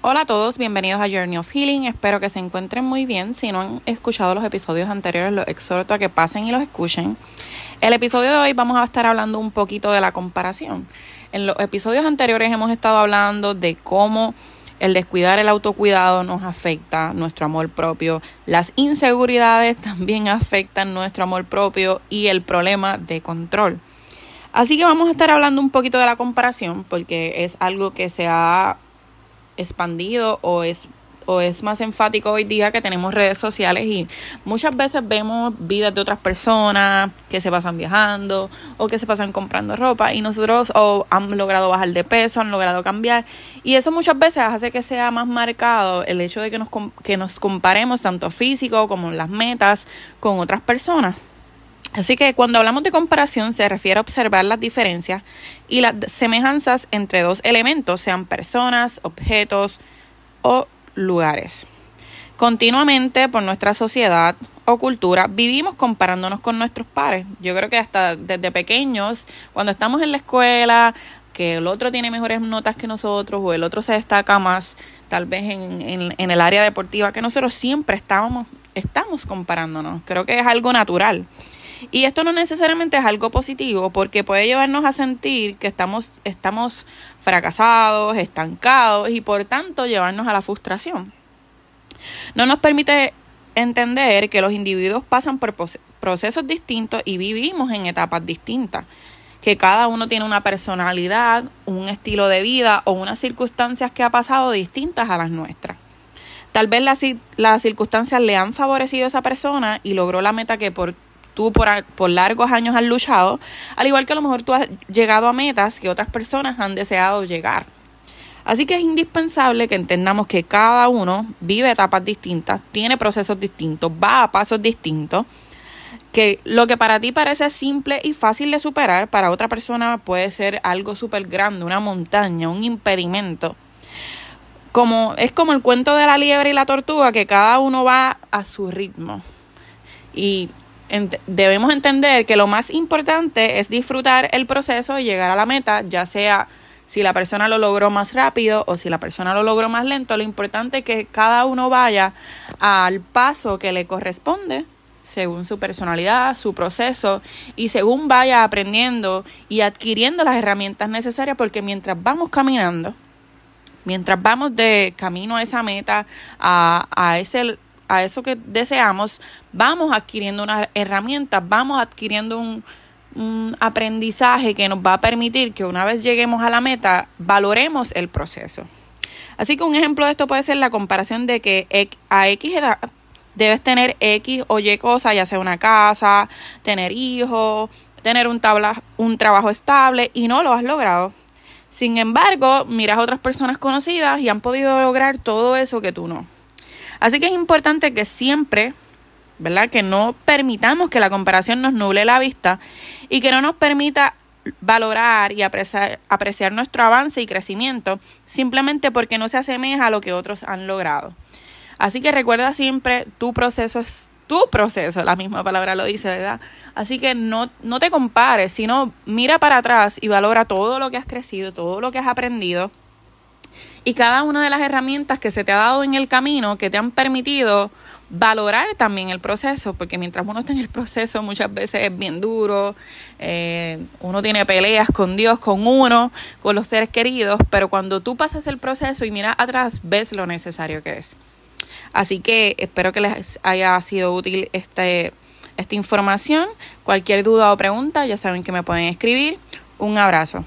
Hola a todos, bienvenidos a Journey of Healing. Espero que se encuentren muy bien. Si no han escuchado los episodios anteriores, los exhorto a que pasen y los escuchen. El episodio de hoy vamos a estar hablando un poquito de la comparación. En los episodios anteriores hemos estado hablando de cómo el descuidar el autocuidado nos afecta nuestro amor propio. Las inseguridades también afectan nuestro amor propio y el problema de control. Así que vamos a estar hablando un poquito de la comparación porque es algo que se ha expandido o es o es más enfático hoy día que tenemos redes sociales y muchas veces vemos vidas de otras personas que se pasan viajando o que se pasan comprando ropa y nosotros o han logrado bajar de peso, han logrado cambiar y eso muchas veces hace que sea más marcado el hecho de que nos, que nos comparemos tanto físico como las metas con otras personas. Así que cuando hablamos de comparación se refiere a observar las diferencias y las semejanzas entre dos elementos, sean personas, objetos o lugares. Continuamente por nuestra sociedad o cultura vivimos comparándonos con nuestros pares. Yo creo que hasta desde pequeños, cuando estamos en la escuela, que el otro tiene mejores notas que nosotros o el otro se destaca más, tal vez en, en el área deportiva que nosotros siempre estábamos, estamos comparándonos. Creo que es algo natural. Y esto no necesariamente es algo positivo porque puede llevarnos a sentir que estamos, estamos fracasados, estancados y por tanto llevarnos a la frustración. No nos permite entender que los individuos pasan por procesos distintos y vivimos en etapas distintas, que cada uno tiene una personalidad, un estilo de vida o unas circunstancias que ha pasado distintas a las nuestras. Tal vez las, las circunstancias le han favorecido a esa persona y logró la meta que por tú por, por largos años has luchado, al igual que a lo mejor tú has llegado a metas que otras personas han deseado llegar. Así que es indispensable que entendamos que cada uno vive etapas distintas, tiene procesos distintos, va a pasos distintos, que lo que para ti parece simple y fácil de superar, para otra persona puede ser algo súper grande, una montaña, un impedimento. Como, es como el cuento de la liebre y la tortuga, que cada uno va a su ritmo. Y debemos entender que lo más importante es disfrutar el proceso y llegar a la meta, ya sea si la persona lo logró más rápido o si la persona lo logró más lento, lo importante es que cada uno vaya al paso que le corresponde según su personalidad, su proceso y según vaya aprendiendo y adquiriendo las herramientas necesarias porque mientras vamos caminando, mientras vamos de camino a esa meta, a, a ese a eso que deseamos, vamos adquiriendo unas herramientas, vamos adquiriendo un, aprendizaje que nos va a permitir que una vez lleguemos a la meta, valoremos el proceso. Así que un ejemplo de esto puede ser la comparación de que a X edad debes tener X o Y cosa, ya sea una casa, tener hijos, tener un, tabla, un trabajo estable y no lo has logrado. Sin embargo, miras a otras personas conocidas y han podido lograr todo eso que tú no. Así que es importante que siempre, ¿verdad? Que no permitamos que la comparación nos nuble la vista y que no nos permita valorar y apreciar, nuestro avance y crecimiento simplemente porque no se asemeja a lo que otros han logrado. Así que recuerda siempre, tu proceso es tu proceso, la misma palabra lo dice, ¿verdad? Así que no, no te compares, sino mira para atrás y valora todo lo que has crecido, todo lo que has aprendido y cada una de las herramientas que se te ha dado en el camino que te han permitido valorar también el proceso, porque mientras uno está en el proceso muchas veces es bien duro, eh, uno tiene peleas con Dios, con uno, con los seres queridos, pero cuando tú pasas el proceso y miras atrás, ves lo necesario que es. Así que espero que les haya sido útil este, esta información. Cualquier duda o pregunta, ya saben que me pueden escribir. Un abrazo.